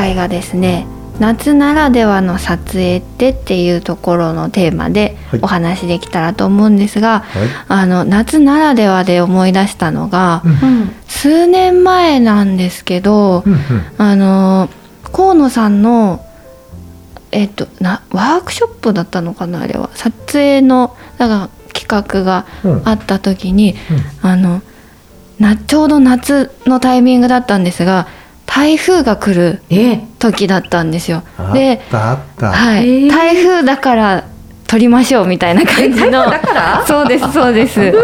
回がですね夏ならではの撮影ってっていうところのテーマではい。お話できたらと思うんですが、はい。あの夏ならではで思い出したのが、うん。数年前なんですけど、うんうん。あの河野さんのえっとなワークショップだったのかなあれは。撮影のなんか企画がうん。あった時に、あのなちょうど夏のタイミングだったんですが台風が来るえ？え。時だったんですよ。あでっ、たあった。はい。台風だから撮りましょうみたいな感じの。だから？そうですそうです。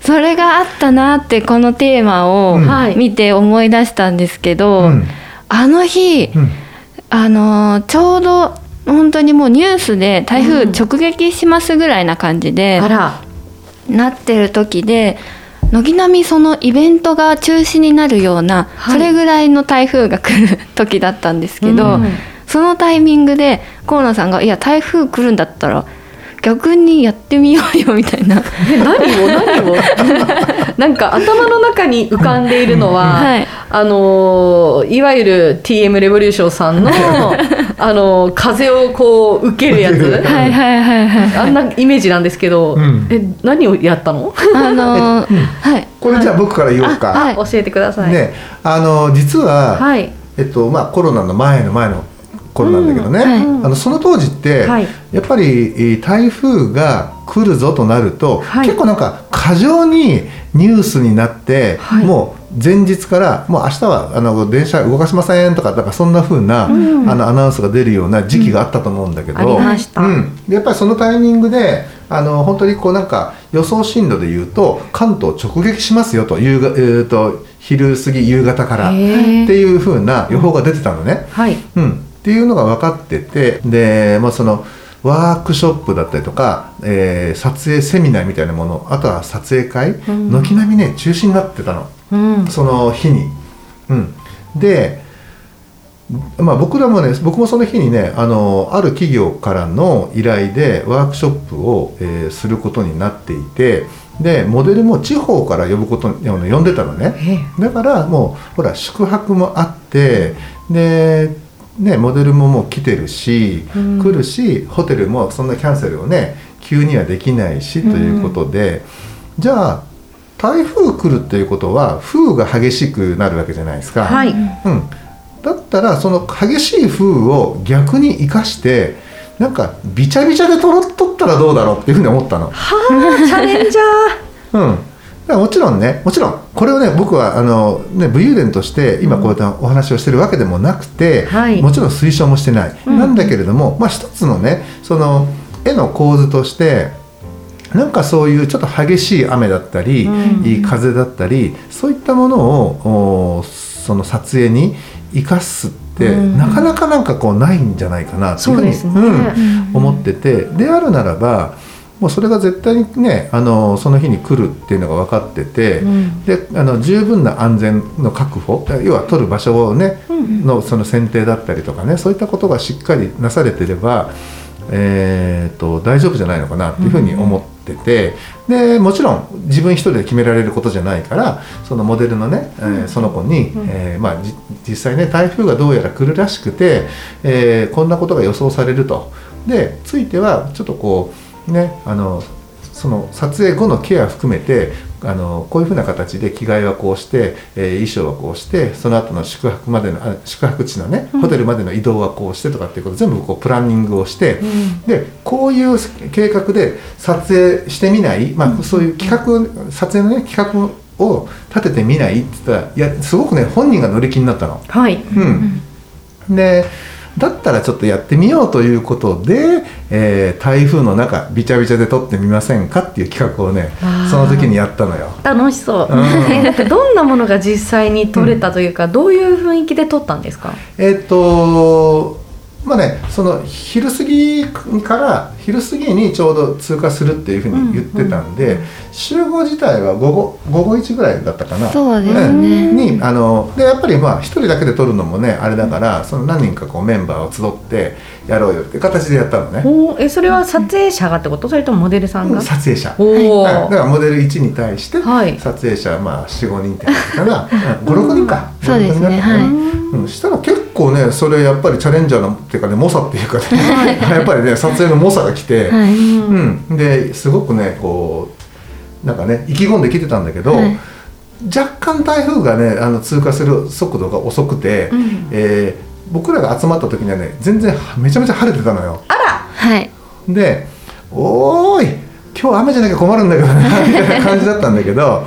それがあったなってこのテーマを見て思い出したんですけど、うん。あの日、うん。あのーちょうど本当にもうニュースで台風直撃しますぐらいな感じで。なってる時で軒並みそのイベントが中止になるような、はい。それぐらいの台風が来る時だったんですけど、うん。そのタイミングで河野さんが「いや台風来るんだったら逆にやってみようよ」みたいな。え何を何を？なんか頭の中に浮かんでいるのは、はい。あのーいわゆる TM レボリューションさんの あのー風をこう受けるやつ。はいはいはいはい。あんなイメージなんですけど、うん。え何をやったの？あのー はい。これじゃあ僕から言おうか。あはい。教えてください、ね、あの実は、はい。えっとまあコロナの前の前の頃なんだけどね、うんはい。あのその当時って、はい。やっぱりえー台風が来るぞとなると、はい。結構なんか過剰にニュースになって、はい。もう前日からもう明日はあの電車動かしませんとかなんかそんな風な、うん。あのアナウンスが出るような時期があったと思うんだけど、ありました、うん、でやっぱりそのタイミングであの本当にこうなんか予想進路で言うと関東直撃しますよと夕が、えー、と昼過ぎ夕方からっていう風な予報が出てたのね。はい。うん、っていうのが分かっててで、まあ、そのワークショップだったりとか、えー撮影セミナーみたいなものあとは撮影会ん。軒並みね中止になってたの。うん。その日に。うん、でまあ、僕らもね僕もその日にねあのある企業からの依頼でワークショップを、えーすることになっていてでモデルも地方から呼ぶことにあの呼んでたのね。だからもうほら宿泊もあってで、ね、モデルももう来てるし、うん。来るしホテルもそんなキャンセルをね急にはできないしということで、じゃあ台風来るっていうことは風が激しくなるわけじゃないですか。はい。うん、だったらその激しい風を逆に生かしてなんかビチャビチャでとろっとったらどうだろうっていうふうに思ったの。はあチャレンジャー。うん、もちろんねもちろんこれをね僕はあの、ね、武勇伝として今こうやってお話をしてるわけでもなくて、はい。もちろん推奨もしてない、うん。なんだけれども、まあ、一つのねその絵の構図としてなんかそういうちょっと激しい雨だったり、うん。いい風だったりそういったものをおその撮影に生かすって、うん。なかなかなんかこうないんじゃないかなっていうふうにうん。思っててであるならばもうそれが絶対にねあのその日に来るっていうのが分かってて、うん。であの十分な安全の確保要は取る場所をね、のその選定だったりとかねそういったことがしっかりなされてれば、えー、と大丈夫じゃないのかなっていうふうに思ってて、でもちろん自分一人で決められることじゃないからそのモデルのね、えーその子に、えーまあ、じ実際ね台風がどうやら来るらしくて、えーこんなことが予想されると。でついてはちょっとこうねあのその撮影後のケア含めてあのこういうふうな形で着替えはこうして、えー衣装はこうしてその後の宿泊までのあ宿泊地のねホテルまでの移動はこうしてとかっていうことを全部こうプランニングをして、でこういう計画で撮影してみない、まあ、そういう企画撮影のね企画を立ててみないって言ったらいやすごくね本人が乗り気になったの。はい。うん、でだったらちょっとやってみようということで、えー台風の中びちゃびちゃで撮ってみませんかっていう企画をねその時にやったのよ。楽しそう、うん。どんなものが実際に撮れたというか、どういう雰囲気で撮ったんですか？えーっとまあねその昼過ぎから昼過ぎにちょうど通過するっていうふうに言ってたんで、集合自体は午後午後1ぐらいだったかな。そうですね。うんにあのでやっぱりまあ一人だけで撮るのもねあれだからその何人かこうメンバーを集ってやろうよって形でやったのね。おーえそれは撮影者がってこと？それともモデルさんが、撮影者。おお、はい。だからモデル1に対してはい。撮影者まあ45人って感じかな。56人か。そうですね。56人だったかな。うん、したら結構ねそれやっぱりチャレンジャーのっていうかね猛者っていうかね やっぱりね撮影の猛者が来て、はい。うん、ですごくねこうなんかね意気込んできてたんだけど、はい。若干台風がねあの通過する速度が遅くて、うん。えー僕らが集まった時にはね全然めちゃめちゃ晴れてたのよ。はい。で「おーい今日雨じゃなきゃ困るんだけどな」みたいな感じだったんだけど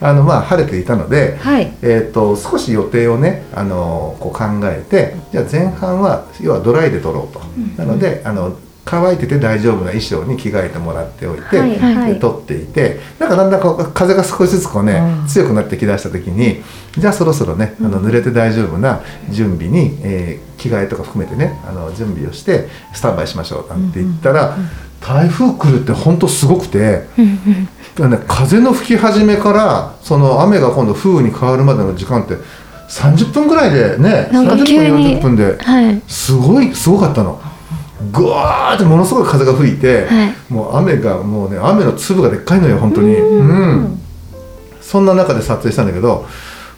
あのまあ晴れていたので、はい。えー、と少し予定をね、あのこう考えてじゃあ前半は要はドライで撮ろうと、なのであの乾いてて大丈夫な衣装に着替えてもらっておいて、はいはいで撮っていてなんかだんだんこう風が少しずつこうね、うん強くなってきだした時にじゃあそろそろねあの濡れて大丈夫な準備に、えー着替えとか含めてねあの準備をしてスタンバイしましょうなんて言ったら、台風来るって本当すごくて。ね、風の吹き始めからその雨が今度風雨に変わるまでの時間って30分ぐらいでねなんか30分急に40分ではいすごいすごかったの。ぐわーってものすごい風が吹いて、はい。もう雨がもうね雨の粒がでっかいのよ本当に。うん。そんな中で撮影したんだけど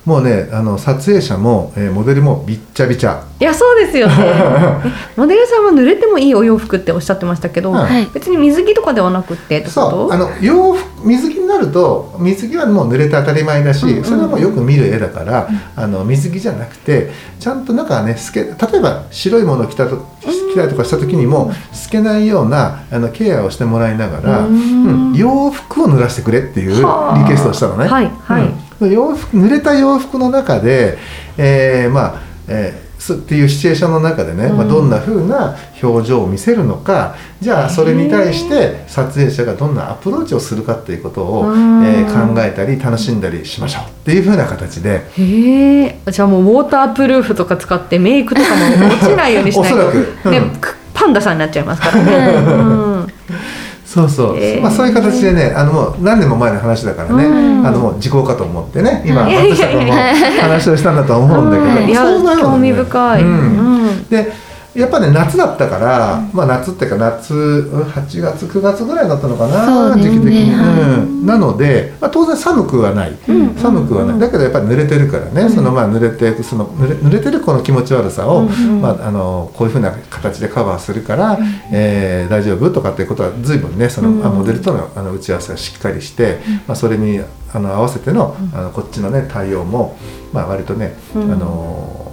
もうねあの撮影者も、えーモデルもびっちゃびちゃ。いやそうですよね。え モデルさんは濡れてもいいお洋服っておっしゃってましたけど、はい。別に水着とかではなくってそう。あの洋服水着になると水着はもう濡れて当たり前だし、うんうん。それはもうよく見る絵だから、あの水着じゃなくてちゃんと中はね透け例えば白いものを着たと着たりとかした時にも透けないようなあのケアをしてもらいながら、うん。うん洋服を濡らしてくれっていうリはあ。クエストをしたのね。はいはい。うん。洋服濡れた洋服の中で、えーまあ、えーすっていうシチュエーションの中でね、まあ、どんな風な表情を見せるのかじゃあそれに対して撮影者がどんなアプローチをするかっていうことを、うん。えー考えたり楽しんだりしましょうっていう風な形で。へえじゃあもうウォータープルーフとか使ってメイクとかも落ちないようにしないと。おそらく。うん。ね、くパンダさんになっちゃいますからね、うんそうそう、えー。まあ、そういう形でねあのもう何年も前の話だからね、うん。あのもう時効かと思ってね今松下君も話をしたんだと思うんだけど、いやそうなのね。興味深い、うん。うん。でやっぱね夏だったから、まあ夏っていうか夏うん8月9月ぐらいだったのかな、ね。時期的に、はい。うん、なので、まあ、当然寒くはない、ん。寒くはない。だけどやっぱり濡れてるからね、そのまあ濡れてその濡れ濡れてるこの気持ち悪さを、うんまあ、あのこういうふうな形でカバーするから、えー大丈夫とかっていうことは随分ねその、うん。あモデルとのあの打ち合わせがしっかりして、まあ、それにあの合わせてのあのこっちのね対応も、まあ、割とね、うん。あの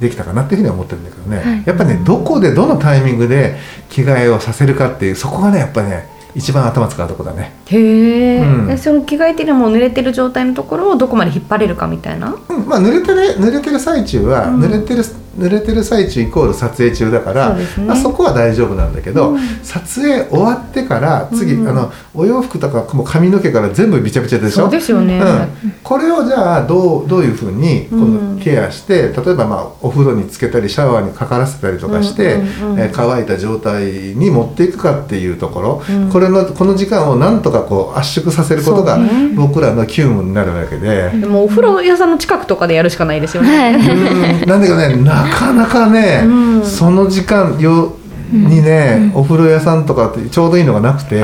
できたかなっていうふうには思ってるんだけどね、はい。やっぱねどこでどのタイミングで着替えをさせるかっていうそこがねやっぱりね一番頭使うとこだね。へえ、うん。でその着替えてるもう濡れてる状態のところをどこまで引っ張れるかみたいな？うん。まあ濡れてる濡れてる最中は、うん。濡れてる濡れてる最中イコール撮影中だからね。まあ、そこは大丈夫なんだけど、うん。撮影終わってから次、うん。あのお洋服とかもう髪の毛から全部びちゃびちゃでしょ？ですよね、うん、これをじゃあどうどういうふうにこうん。のケアして、例えばまあお風呂につけたりシャワーにかからせたりとかして、うんえー乾いた状態に持っていくかっていうところ、うん。これのこの時間をなんとかこう圧縮させることが僕らの急務になるわけで。でもお風呂屋さんの近くとかでやるしかないですよね、なんだけどね なかなかね、うん。その時間よにね、お風呂屋さんとかってちょうどいいのがなくて。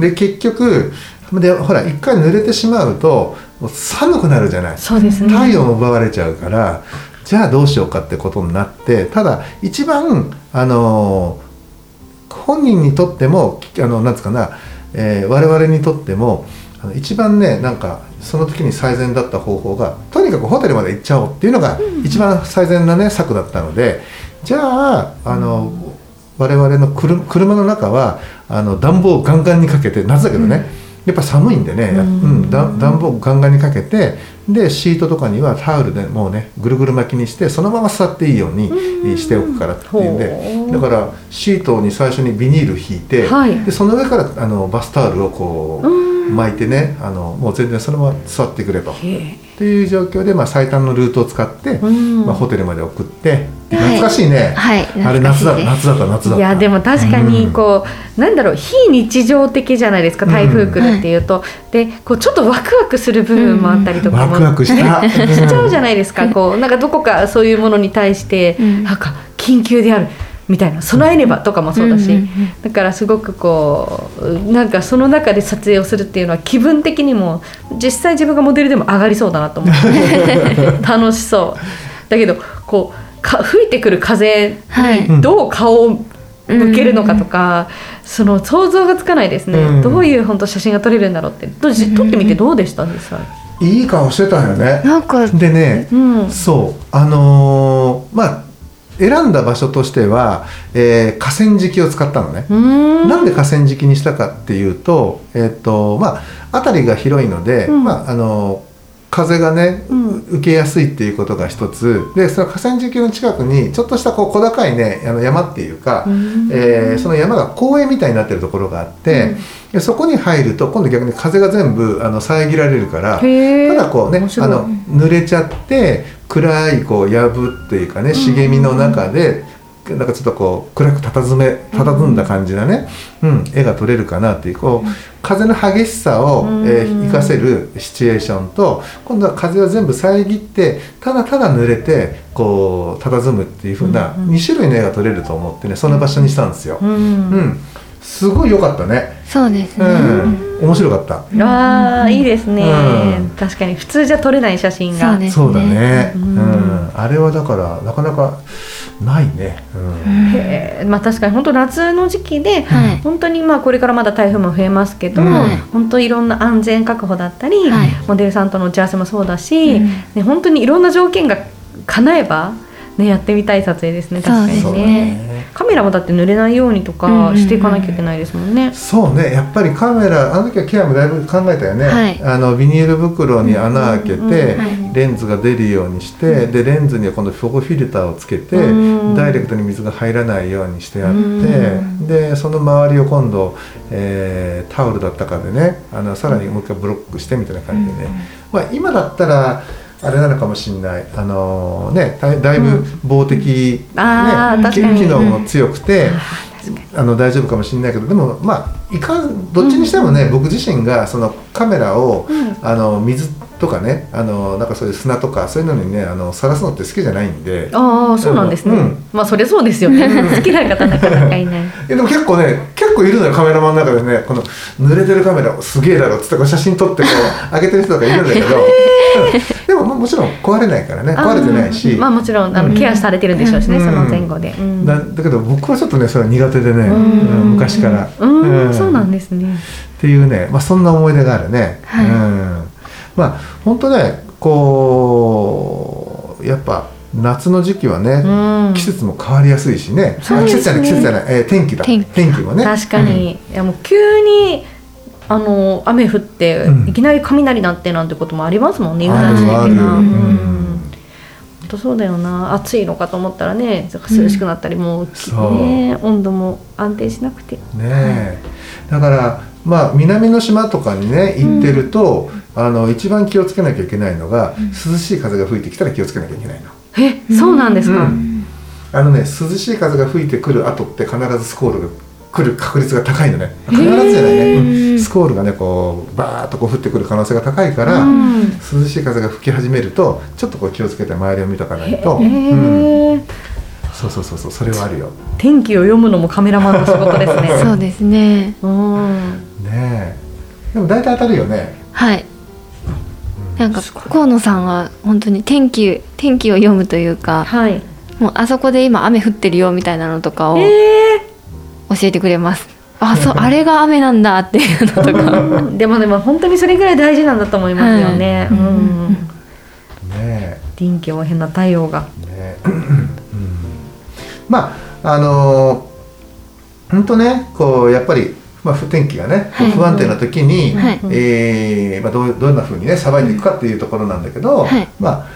で結局でほら一回濡れてしまうともう寒くなるじゃない。そうですね。体温を奪われちゃうからじゃあどうしようかってことになってただ一番あの本人にとってもあのなんつうかな、えー我々にとってもあの一番ねなんかその時に最善だった方法がとにかくホテルまで行っちゃおうっていうのが一番最善なね策だったのでじゃああの、我々の車車の中はあの暖房をガンガンにかけて夏だけどね、やっぱ寒いんでね、うん、だ暖房をガンガンにかけてでシートとかにはタオルでもうねぐるぐる巻きにしてそのまま座っていいようにしておくからっていうんでだからシートに最初にビニール引いて、はい。でその上からあのバスタオルをこううん巻いてねあのもう全然そのまま座ってくれと。へえ。っていう状況で、まあ、最短のルートを使って、うん。まあ、ホテルまで送ってはい。懐かしいね、はいあれ夏だ夏だった夏だった。いやでも確かにこう、なんだろう非日常的じゃないですか台風来るっていうと、でこうちょっとワクワクする部分もあったりとかも、ワクワクした。しちゃうじゃないですか。こうなんかどこかそういうものに対して、うん。なんか緊急であるみたいな備えねばとかもそうだし、うんうんうん。だからすごくこうなんかその中で撮影をするっていうのは気分的にも実際自分がモデルでも上がりそうだなと思って 楽しそう。だけどこうか吹いてくる風はい。にどう顔を向けるのかとか、その想像がつかないですね、うん。どういう本当写真が撮れるんだろうって。どうじ撮ってみてどうでした？実際、いい顔してたよね。なんかでね、うん。そう。あのーまあ選んだ場所としては、えー河川敷を使ったのね、うーん。なんで河川敷にしたかっていうと,、えっとまあ、辺りが広いので、うん。まああの風がね、うん。受けやすいっていうことが一つ。でその河川敷の近くにちょっとしたこう小高いねあの山っていうか、うん。えーその山が公園みたいになってるところがあって、でそこに入ると今度逆に風が全部あの遮られるからただこうねあの濡れちゃって暗いこう藪っていうかね茂みの中で、なんかちょっとこう暗く佇め佇んだ感じなね、うん。絵が撮れるかなっていうこう風の激しさを、うん。えー、活かせるシチュエーションと今度は風を全部遮ってただただ濡れてこう佇むっていう風なうん2種類の絵が撮れると思ってねその場所にしたんですよ。うん。うん、すごい良かったね。そうですうね、ん、面白かった。ああいいですね、うん。確かに普通じゃ撮れない写真が。そうですそうだね。ううん。ん、あれはだからなかなかないね。うん、まあ確かに本当夏の時期で、はい。本当にまあこれからまだ台風も増えますけど、うん。本当いろんな安全確保だったり、はい。モデルさんとの打ち合わせもそうだし、うん。ね、本当にいろんな条件が叶えば、ね、やってみたい撮影ですね確かにそうそうだねね。カメラもだって濡れないようにとうんうんうん。かしていかなきゃいけないですもんね。そうね、やっぱりカメラあの時はケアもだいぶ考えたよね。はい。あのビニール袋に穴開けて、うん。うんうんはい。レンズが出るようにして、でレンズには今度フォゴフィルターをつけて、うん。ダイレクトに水が入らないようにしてあって、うん。でその周りを今度、えータオルだったかでねあのさらにもう一回ブロックしてみたいな感じでね、まあ、今だったらあれなのかもしれない。あのねだいだいぶ防滴、ねあー確かに。機能も強くて、あの大丈夫かもしれないけどでもまあいかんどっちにしてもね、僕自身がそのカメラを、うん。あの水とかねあのなんかそういう砂とかそういうのにねあの晒すのって好きじゃないんで。ああそうなんですね、うん。まあそれそうですよね。好きな方なかなか いないえでも結構ね結構いるのよカメラマンの中でね。この濡れてるカメラすげえだろっつってこう写真撮ってこう 上げてる人とかいるんだけど、う んでもまあもちろん壊れないからね。壊れてないし、まあもちろんあの、うん。ケアされてるんでしょうしね、うん。その前後で、うん。だだけど僕はちょっとねそれは苦手でね、昔から、うん。うん。そうなんですね。っていうね、まあ、そんな思い出があるね、はい。うんまあ本当ねこうやっぱ夏の時期はね、うん。季節も変わりやすいしね。ね。あ季節じゃない季節じゃない、えー天気だ。天気。もね。確かに、いやもう急にあの雨降って、うん。いきなり雷鳴ってなんてこともありますもんね、ある油断しちゃいけないあるうんそうだよな。暑いのかと思ったらね涼しくなったり、もうね温度も安定しなくて。ねえ。だからまあ南の島とかにね行ってると、あの一番気をつけなきゃいけないのが、涼しい風が吹いてきたら気をつけなきゃいけないの。えそうなんですか、うん。あのね涼しい風が吹いてくる後って必ずスコールが来る確率が高いのね。必ずじゃないね、うん。スコールがねこうバーッとこう降ってくる可能性が高いから、うん。涼しい風が吹き始めるとちょっとこう気をつけて周りを見とかないと、そうそうそうそうそれはあるよ。天気を読むのもカメラマンの仕事ですね。そうですね。うん。ねえ。でも大体当たるよね。はい。なんか河野さんは本当に天気天気を読むというかはい。もうあそこで今雨降ってるよみたいなのとかを教ええてくれます。あそう あれが雨なんだっていうのとか。う んでもでも本当にそれぐらい大事なんだと思いますよね。はいうん。ね臨機応変な対応が。ねうんまああの本当ねこうやっぱり、まあ、不天気がね、はい。不安定な時に、はい。えーまあ、どうどんなふうにねさばいていくかっていうところなんだけど、はい。ま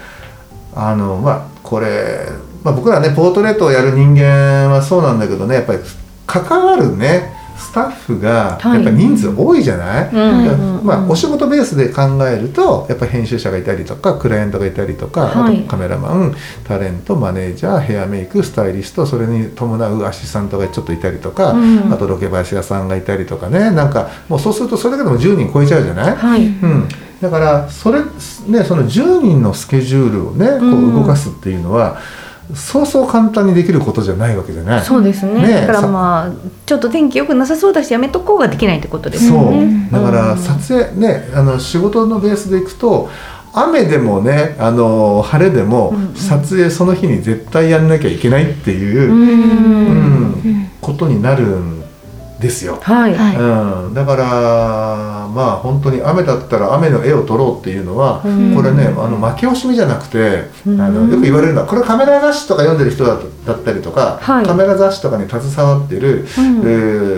ああのまあこれ、まあ、僕らねポートレートをやる人間はそうなんだけどねやっぱり関わるねスタッフがはい。やっぱり人数多いじゃない、うんでうんうん。まあ、お仕事ベースで考えるとやっぱり編集者がいたりとかクライアントがいたりとか、はい。あとカメラマンタレントマネージャーヘアメイクスタイリストそれに伴うアシスタントがちょっといたりとか、うん。あとロケバイ屋さんがいたりとかね。なんかもうそうするとそれだけでも10人超えちゃうじゃない、はい。うん、だからそれ、ね、その10人のスケジュールをねこうん。う動かすっていうのは、そうそう簡単にできることじゃないわけじゃない。そうですね。ねだからさまあちょっと天気良くなさそうだしやめとこうができないってことです。そう。よね。だからうん。撮影ねあの仕事のベースでいくと雨でもねあの晴れでも撮影その日に絶対やんなきゃいけないっていうう、ん。うんことになるんですよ。はい。はい。うん、だからまあ本当に雨だったら雨の絵を撮ろうっていうのは、うん。これねあの負け惜しみじゃなくて、うん。あのよく言われるのはこれカメラ雑誌とか読んでる人だだったりとか、はい。カメラ雑誌とかに携わってる、うん。え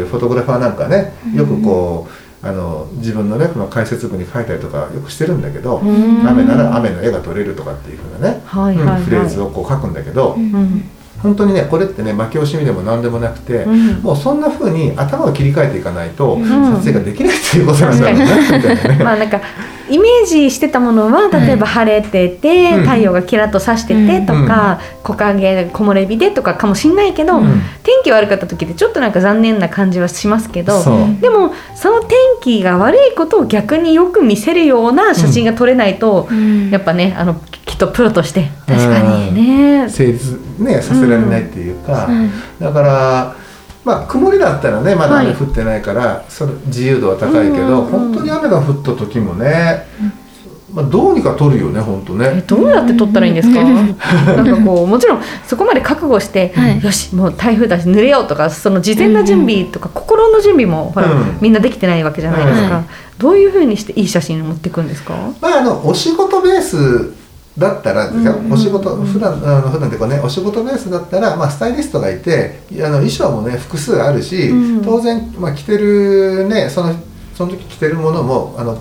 ーフォトグラファーなんかねよくこう、あの自分のねこの解説文に書いたりとかよくしてるんだけど、うん。雨なら雨の絵が撮れるとかっていうふうなね、はいはいはい。うんフレーズをこう書くんだけど、うん本当にねこれってね負け惜しみでも何でもなくて、うん。もうそんな風に頭を切り替えていかないと、ん。撮影ができないっていうことなんだろうね。まあなんかイメージしてたものは例えば晴れてて、うん。太陽がキラッと差しててとか、木陰木漏れ日でとかかもしんないけど、うん。天気悪かった時ってちょっとなんか残念な感じはしますけどでもその天気が悪いことを逆によく見せるような写真が撮れないと、うん。やっぱねあのとプロとして。確かにね。成立ねさせられないっていうか、うん。だからまあ曇りだったらねまだはい。雨降ってないから、その自由度は高いけど、うん。うんうん本当に雨が降った時もね、まあ、どうにか撮るよね本当えね。どうやって撮ったらいいんですか？なんかこうもちろんそこまで覚悟して、はいよしもう台風だし濡れようとかその事前な準備とか、心の準備もほら、うん。みんなできてないわけじゃないですか、はい。どういうふうにしていい写真を持っていくんですか？まああのお仕事ベースだったらですよ、うんお仕事普段あの普段っていうかねお仕事ベースだったら、まあ、スタイリストがいてあの衣装もね複数あるし、うん。当然、まあ、着てるねそのその時着てるものもあの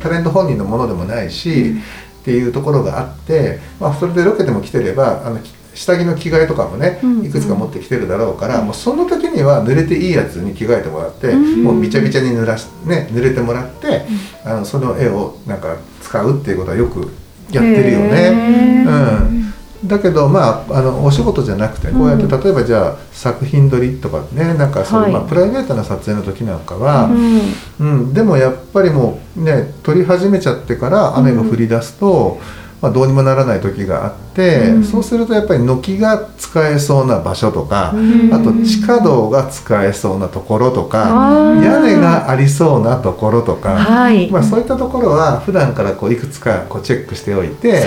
タレント本人のものでもないし、っていうところがあって、まあ、それでロケでも着てればあのき下着の着替えとかもねうんいくつか持ってきてるだろうから、もうその時には濡れていいやつに着替えてもらって、うん。もうびちゃびちゃに濡らし、ね、濡れてもらって、あのその絵をなんか使うっていうことはよくやってるよへね。ー。うん、だけどまああのお仕事じゃなくてこうやって例えばじゃあ作品撮りとかねなんかそういう、はい。まあ、プライベートな撮影の時なんかは、うん。うん、でもやっぱりもうね撮り始めちゃってから雨が降り出すと、まあ、どうにもならない時があって、うん。そうするとやっぱり軒が使えそうな場所とか、うん。あと地下道が使えそうなところとか、あー。屋根がありそうなところとか、はい、まあ、そういったところは普段からこういくつかこうチェックしておいて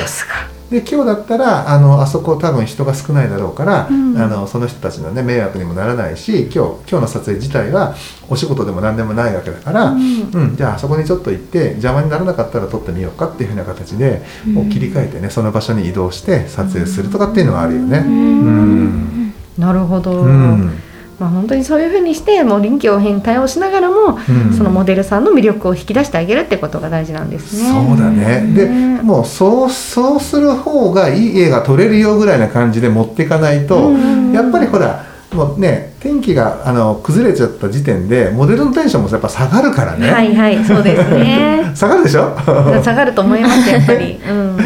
で今日だったらあのあそこ多分人が少ないだろうから、うん。あのその人たちの、ね、迷惑にもならないし今日今日の撮影自体はお仕事でも何でもないわけだから、ううんんじゃああそこにちょっと行って邪魔にならなかったら撮ってみようかっていうふうな形で、もう切り替えてねその場所に移動して撮影するとかっていうのはあるよね。うん。なるほど、うんまあ、本当にそういうふうにしてもう臨機応変に対応しながらも、うん。そのモデルさんの魅力を引き出してあげるってことが大事なんですね。そうだね。で、ね。もうそうそうする方がいい絵が撮れるよぐらいな感じで持っていかないと、うん。やっぱりほらもうね天気があの崩れちゃった時点でモデルのテンションもやっぱ下がるからね。はいはいそうですね。下がるでしょ？下がると思いますやっぱり、うん、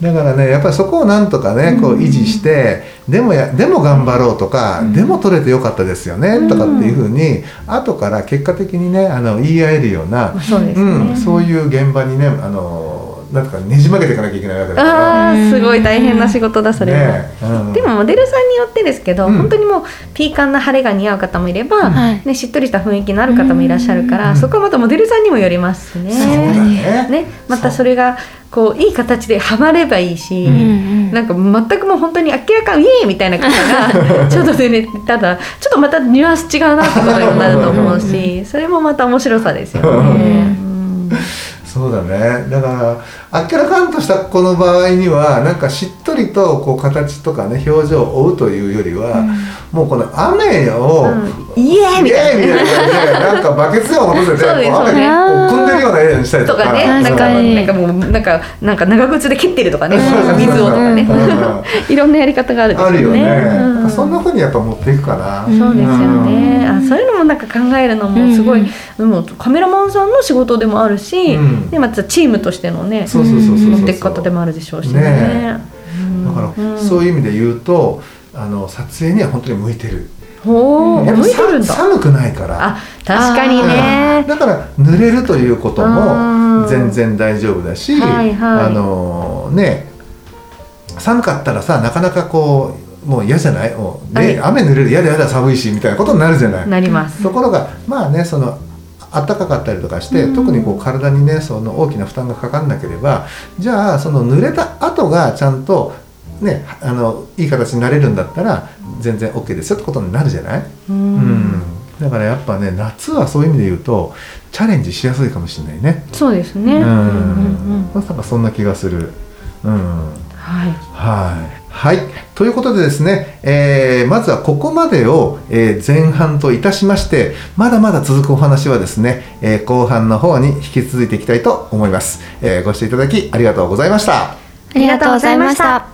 だからねやっぱりそこをなんとかねこう維持して、でもやでも頑張ろうとか、でも撮れてよかったですよね、とかっていうふうに後から結果的にねあの言い合えるような、まあそうん、そういう現場にねあのなんとかねじ曲げていかなきゃいけないわけだから。あーすごい大変な仕事だそれは、ねうんでもモデルさんによってですけど、うん。本当にもうピーカンな晴れが似合う方もいれば、はい。ね、しっとりした雰囲気のある方もいらっしゃるから、うん。そこはまたモデルさんにもよりますしね。そうだね。ね、またそれがこういい形ではまればいいし、うんうん。なんか全くもう本当に明らかにイエーイみたいな方が ちょっとでねただちょっとまたニュアンス違うなってことにもなると思うしそれもまた面白さですよね。そうだね。だからあっけらかんとしたこの場合にはなんかしっとりとこう形とかね表情を追うというよりは、もうこの雨を、うん。イエーイみたいな。なんかバケツを落とせてそうですこ雨そうです。こう汲んでるような絵にしたりとか。とかね、なん確かなんかもうなんかなんか長靴で切ってるとかね、水をとかね、うん。いろんなやり方があるあるよね、うん。そんなふうにやっぱ持っていくかな、そうですよね。あ、そういうのもなんか考えるのもすごい、もうカメラマンさんの仕事でもあるし、うん。でまたチームとしてのね、そうそうそうそうそう持っていく方でもあるでしょうしね。だから、うん。そういう意味で言うとあの撮影には本当に向いてる。寒くないから。あ、確かにね。だから濡れるということうんも全然大丈夫だし、はいはい。あのね寒かったらさなかなかこうもう嫌じゃない？もう、ねはい。雨濡れる嫌だ嫌だ寒いしみたいなことになるじゃない？なります。ところがまあねその暖かかったりとかして、うん。特にこう体にねその大きな負担がかかんなければじゃあその濡れた後がちゃんとねあのいい形になれるんだったら全然 OK ですよってことになるじゃない、ううんん、だからやっぱね夏はそういう意味で言うとチャレンジしやすいかもしれないね。そうですね。ううんんうんうんなんかそんな気がする。うんはい。はい。はい。ということでですね、えーまずはここまでを、えー前半といたしまして、まだまだ続くお話はですね、えー後半の方に引き続いていきたいと思います。えーご視聴いただきありがとうございました。ありがとうございました。